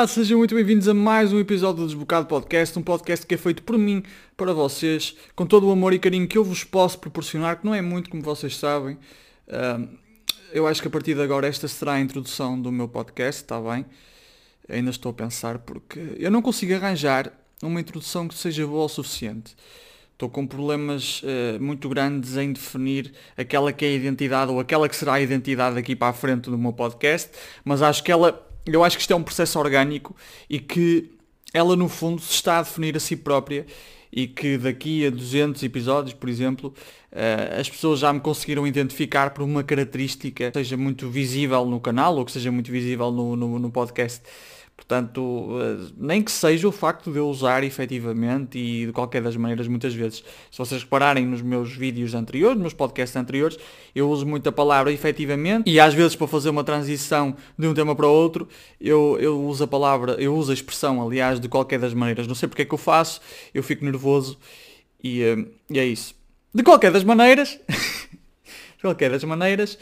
Olá, sejam muito bem-vindos a mais um episódio do Desbocado Podcast, um podcast que é feito por mim, para vocês, com todo o amor e carinho que eu vos posso proporcionar, que não é muito, como vocês sabem. Uh, eu acho que a partir de agora esta será a introdução do meu podcast, está bem? Ainda estou a pensar porque eu não consigo arranjar uma introdução que seja boa o suficiente. Estou com problemas uh, muito grandes em definir aquela que é a identidade ou aquela que será a identidade aqui para a frente do meu podcast, mas acho que ela, eu acho que isto é um processo orgânico e que ela no fundo se está a definir a si própria e que daqui a 200 episódios, por exemplo, uh, as pessoas já me conseguiram identificar por uma característica que seja muito visível no canal ou que seja muito visível no, no, no podcast. Portanto, eh, nem que seja o facto de eu usar efetivamente e de qualquer das maneiras muitas vezes. Se vocês repararem nos meus vídeos anteriores, nos meus podcasts anteriores, eu uso muito a palavra efetivamente e às vezes para fazer uma transição de um tema para outro, eu, eu uso a palavra, eu uso a expressão, aliás, de qualquer das maneiras. Não sei porque é que eu faço, eu fico nervoso e, eh, e é isso. De qualquer das maneiras, de qualquer das maneiras,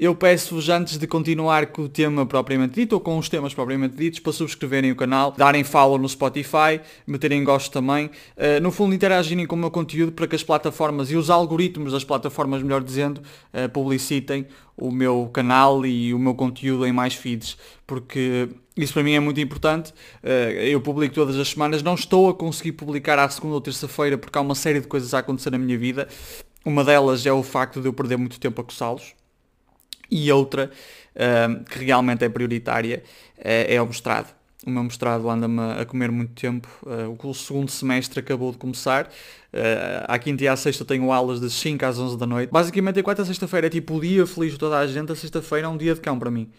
eu peço-vos antes de continuar com o tema propriamente dito ou com os temas propriamente ditos para subscreverem o canal, darem follow no Spotify, meterem gosto também, uh, no fundo interagirem com o meu conteúdo para que as plataformas e os algoritmos das plataformas, melhor dizendo, uh, publicitem o meu canal e o meu conteúdo em mais feeds, porque isso para mim é muito importante. Uh, eu publico todas as semanas, não estou a conseguir publicar à segunda ou terça-feira porque há uma série de coisas a acontecer na minha vida. Uma delas é o facto de eu perder muito tempo a coçá-los e outra que realmente é prioritária uh, é o mestrado. O meu mestrado anda-me a comer muito tempo. Uh, o segundo semestre acabou de começar. Uh, à quinta e à sexta tenho aulas das 5 às 11 da noite. Basicamente a quarta a sexta-feira é tipo o dia feliz de toda a gente. A sexta-feira é um dia de cão para mim.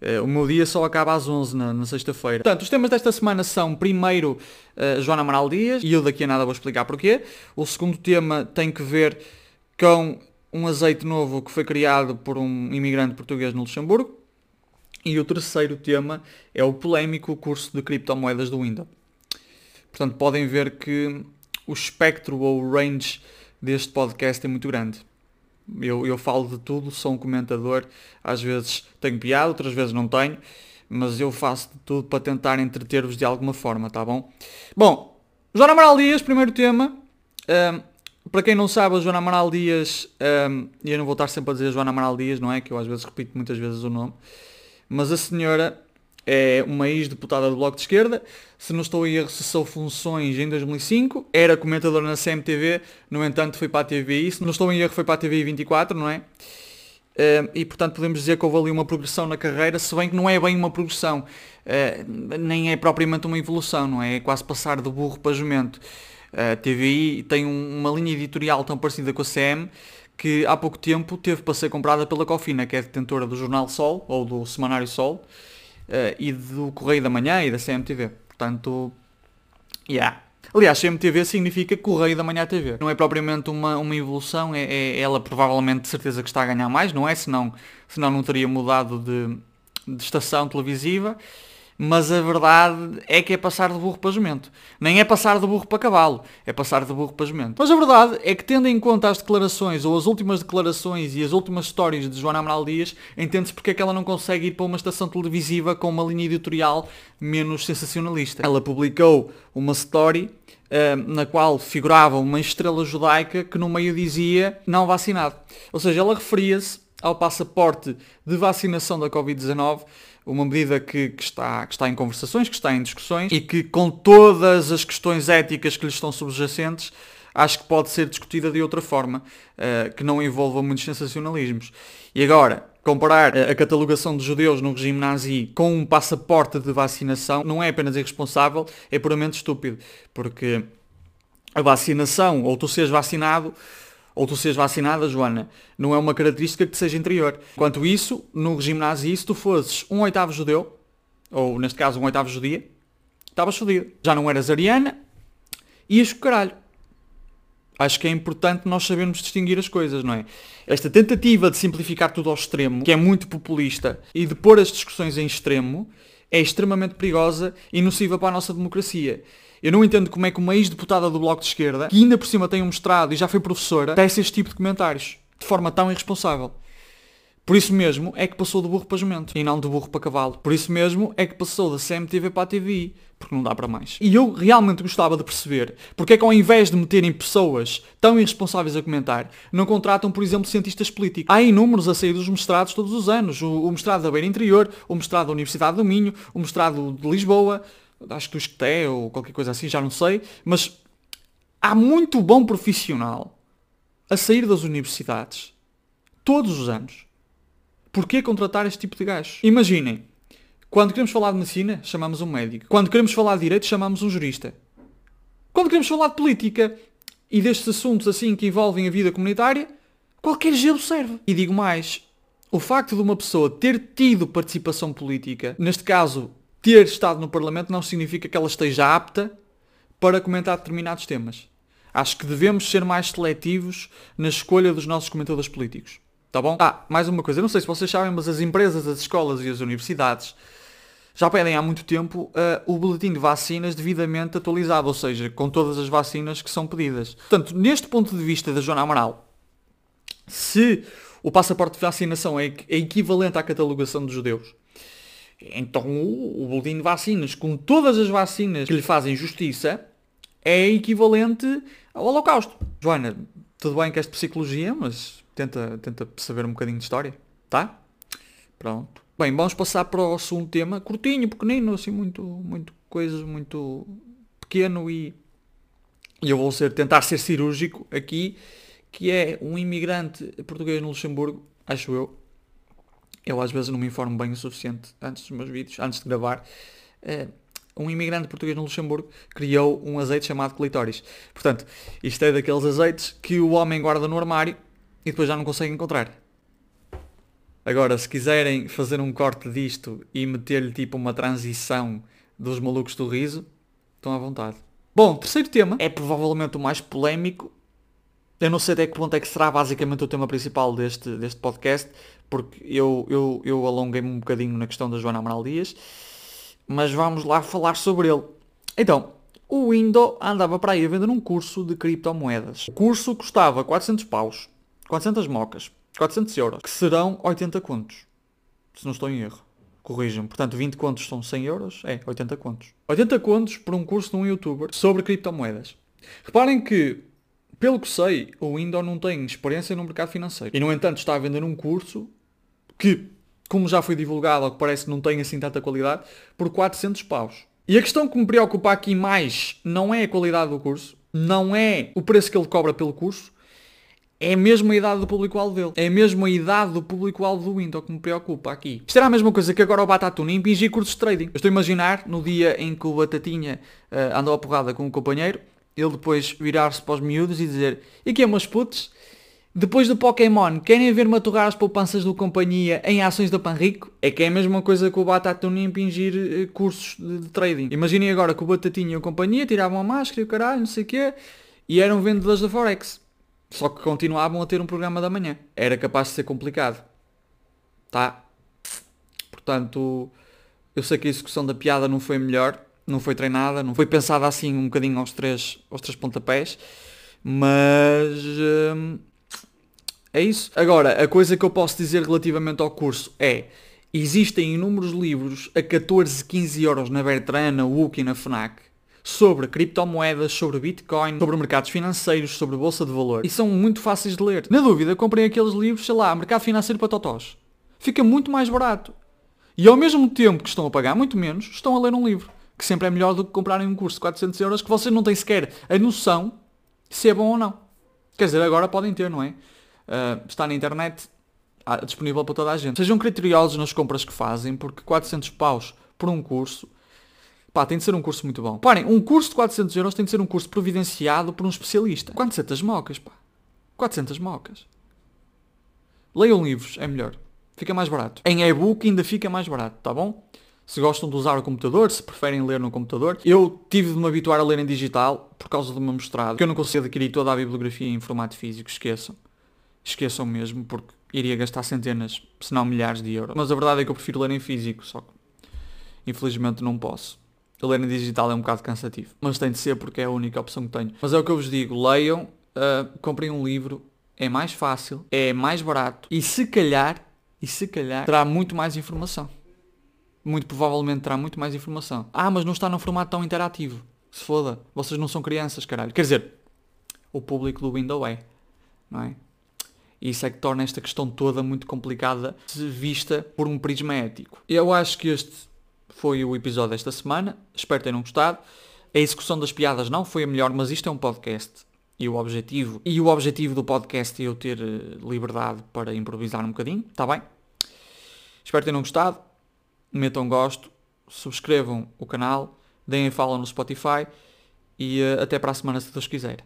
Uh, o meu dia só acaba às 11 na, na sexta-feira. Portanto, os temas desta semana são, primeiro, uh, Joana Amaral Dias, e eu daqui a nada vou explicar porquê. O segundo tema tem que ver com um azeite novo que foi criado por um imigrante português no Luxemburgo. E o terceiro tema é o polémico curso de criptomoedas do Windows. Portanto, podem ver que o espectro ou o range deste podcast é muito grande. Eu, eu falo de tudo, sou um comentador, às vezes tenho piada, outras vezes não tenho, mas eu faço de tudo para tentar entreter-vos de alguma forma, tá bom? Bom, João Amaral Dias, primeiro tema. Um, para quem não sabe, a Joana Amaral Dias, um, e eu não vou estar sempre a dizer Joana Amaral Dias, não é? Que eu às vezes repito muitas vezes o nome. Mas a senhora é uma ex-deputada do Bloco de Esquerda, se não estou a erro, cessou funções em 2005, era comentadora na CMTV, no entanto foi para a TVI, se não estou em erro foi para a TVI 24, não é? Uh, e portanto podemos dizer que houve ali uma progressão na carreira, se bem que não é bem uma progressão, uh, nem é propriamente uma evolução, não é? É quase passar do burro para jumento. A TVI tem um, uma linha editorial tão parecida com a CM que há pouco tempo teve para ser comprada pela Cofina, que é detentora do Jornal Sol, ou do Semanário Sol, uh, e do Correio da Manhã e da CMTV. Portanto, yeah. Aliás, CMTV significa Correio da Manhã TV. Não é propriamente uma, uma evolução, é, é, ela provavelmente de certeza que está a ganhar mais, não é? Senão, senão não teria mudado de, de estação televisiva mas a verdade é que é passar de burro para jumento. Nem é passar de burro para cavalo, é passar de burro para jumento. Mas a verdade é que tendo em conta as declarações, ou as últimas declarações e as últimas histórias de Joana Amaral Dias, entende-se porque é que ela não consegue ir para uma estação televisiva com uma linha editorial menos sensacionalista. Ela publicou uma story uh, na qual figurava uma estrela judaica que no meio dizia não vacinado. Ou seja, ela referia-se ao passaporte de vacinação da Covid-19 uma medida que, que, está, que está em conversações, que está em discussões e que com todas as questões éticas que lhe estão subjacentes, acho que pode ser discutida de outra forma, uh, que não envolva muitos sensacionalismos. E agora, comparar a catalogação de judeus no regime nazi com um passaporte de vacinação não é apenas irresponsável, é puramente estúpido, porque a vacinação, ou tu seres vacinado, ou tu seres vacinada, Joana, não é uma característica que te seja interior. Quanto isso, no regime nazi, se tu fosses um oitavo judeu, ou neste caso um oitavo judia, estavas fodido. Já não eras ariana, ias com caralho. Acho que é importante nós sabermos distinguir as coisas, não é? Esta tentativa de simplificar tudo ao extremo, que é muito populista, e de pôr as discussões em extremo, é extremamente perigosa e nociva para a nossa democracia. Eu não entendo como é que uma ex-deputada do Bloco de Esquerda, que ainda por cima tem um mestrado e já foi professora, tece este tipo de comentários de forma tão irresponsável. Por isso mesmo é que passou do burro para jumento e não do burro para cavalo. Por isso mesmo é que passou da CMTV para a TVI, porque não dá para mais. E eu realmente gostava de perceber porque é que ao invés de meterem pessoas tão irresponsáveis a comentar, não contratam, por exemplo, cientistas políticos. Há inúmeros a sair dos mestrados todos os anos. O, o mestrado da Beira Interior, o mestrado da Universidade do Minho, o mestrado de Lisboa, acho que do Esqueté ou qualquer coisa assim, já não sei, mas há muito bom profissional a sair das universidades todos os anos Porquê contratar este tipo de gajos? Imaginem, quando queremos falar de medicina, chamamos um médico. Quando queremos falar de direito, chamamos um jurista. Quando queremos falar de política e destes assuntos assim que envolvem a vida comunitária, qualquer gelo serve. E digo mais, o facto de uma pessoa ter tido participação política, neste caso, ter estado no Parlamento, não significa que ela esteja apta para comentar determinados temas. Acho que devemos ser mais seletivos na escolha dos nossos comentadores políticos. Tá bom? Ah, mais uma coisa, não sei se vocês sabem, mas as empresas, as escolas e as universidades já pedem há muito tempo uh, o boletim de vacinas devidamente atualizado, ou seja, com todas as vacinas que são pedidas. Portanto, neste ponto de vista da Joana Amaral, se o passaporte de vacinação é, é equivalente à catalogação dos judeus, então o, o boletim de vacinas, com todas as vacinas que lhe fazem justiça, é equivalente ao Holocausto. Joana, tudo bem que és de psicologia, mas tenta, tenta saber um bocadinho de história, tá? Pronto. Bem, vamos passar para o segundo tema, curtinho, pequenino, assim, muito, muito coisas, muito pequeno e, e eu vou ser, tentar ser cirúrgico aqui, que é um imigrante português no Luxemburgo, acho eu. Eu às vezes não me informo bem o suficiente antes dos meus vídeos, antes de gravar. É, um imigrante português no Luxemburgo criou um azeite chamado clitóris. Portanto, isto é daqueles azeites que o homem guarda no armário e depois já não conseguem encontrar. Agora, se quiserem fazer um corte disto e meter-lhe tipo uma transição dos malucos do riso, estão à vontade. Bom, terceiro tema é provavelmente o mais polémico. Eu não sei até que ponto é que será basicamente o tema principal deste, deste podcast, porque eu, eu, eu alonguei-me um bocadinho na questão da Joana Amaral Dias, mas vamos lá falar sobre ele. Então, o Indo andava para aí a vender um curso de criptomoedas. O curso custava 400 paus. 400 mocas, 400 euros, que serão 80 contos. Se não estou em erro. Corrijam. Portanto, 20 contos são 100 euros. É, 80 contos. 80 contos por um curso de um youtuber sobre criptomoedas. Reparem que, pelo que sei, o Indo não tem experiência no mercado financeiro. E, no entanto, está a vender um curso que, como já foi divulgado, ao que parece não tem assim tanta qualidade, por 400 paus. E a questão que me preocupa aqui mais não é a qualidade do curso, não é o preço que ele cobra pelo curso, é mesmo a idade do público-alvo dele. É mesmo a idade do público-alvo do Windows que me preocupa aqui. Isto era a mesma coisa que agora o Batatuna impingir cursos de trading. Eu estou a imaginar, no dia em que o Batatinha uh, andou a porrada com o companheiro, ele depois virar-se para os miúdos e dizer e que é meus putos? Depois do Pokémon, querem ver-me aturar as poupanças do companhia em ações da Panrico? É que é a mesma coisa que o Batatuna impingir uh, cursos de, de, trading. Imaginem agora que o Batatinha e a companhia tiravam a máscara e o caralho, não sei o quê, e eram vendedores da Forex. Só que continuavam a ter um programa da manhã. Era capaz de ser complicado. Tá? Portanto, eu sei que a execução da piada não foi melhor, não foi treinada, não foi pensada assim um bocadinho aos três, aos três pontapés, mas hum, é isso. Agora, a coisa que eu posso dizer relativamente ao curso é existem inúmeros livros a 14, 15 euros na Bertrana, na UC e na FNAC sobre criptomoedas, sobre Bitcoin, sobre mercados financeiros, sobre bolsa de valor. E são muito fáceis de ler. Na dúvida, comprem aqueles livros, sei lá, mercado financeiro para totós. Fica muito mais barato. E ao mesmo tempo que estão a pagar muito menos, estão a ler um livro. Que sempre é melhor do que comprarem um curso de 400 euros que vocês não têm sequer a noção se é bom ou não. Quer dizer, agora podem ter, não é? Uh, está na internet ah, disponível para toda a gente. Sejam criteriosos nas compras que fazem, porque 400 paus por um curso Pá, tem de ser um curso muito bom. Parem, um curso de 400 euros tem de ser um curso providenciado por um especialista. 400 mocas, pá. 400 mocas. Leiam livros, é melhor. Fica mais barato. Em e-book ainda fica mais barato, tá bom? Se gostam de usar o computador, se preferem ler no computador. Eu tive de me habituar a ler em digital por causa do meu mestrado. Que eu não consigo adquirir toda a bibliografia em formato físico, esqueçam. Esqueçam mesmo, porque iria gastar centenas, se não milhares de euros. Mas a verdade é que eu prefiro ler em físico, só que infelizmente não posso ler em digital é um bocado cansativo. Mas tem de ser porque é a única opção que tenho. Mas é o que eu vos digo, leiam, uh, comprem um livro, é mais fácil, é mais barato e se calhar, e se calhar terá muito mais informação. Muito provavelmente terá muito mais informação. Ah, mas não está num formato tão interativo. Se foda, vocês não são crianças, caralho. Quer dizer, o público do Window é, não é? E isso é que torna esta questão toda muito complicada vista por um prisma ético. Eu acho que este foi o episódio desta semana. Espero que tenham gostado. A execução das piadas não foi a melhor, mas isto é um podcast. E o objetivo, e o objetivo do podcast é eu ter eh, liberdade para improvisar um bocadinho, está bem? Espero que tenham gostado. Metam gosto, subscrevam o canal, deem follow no Spotify e uh, até para a semana se Deus quiser.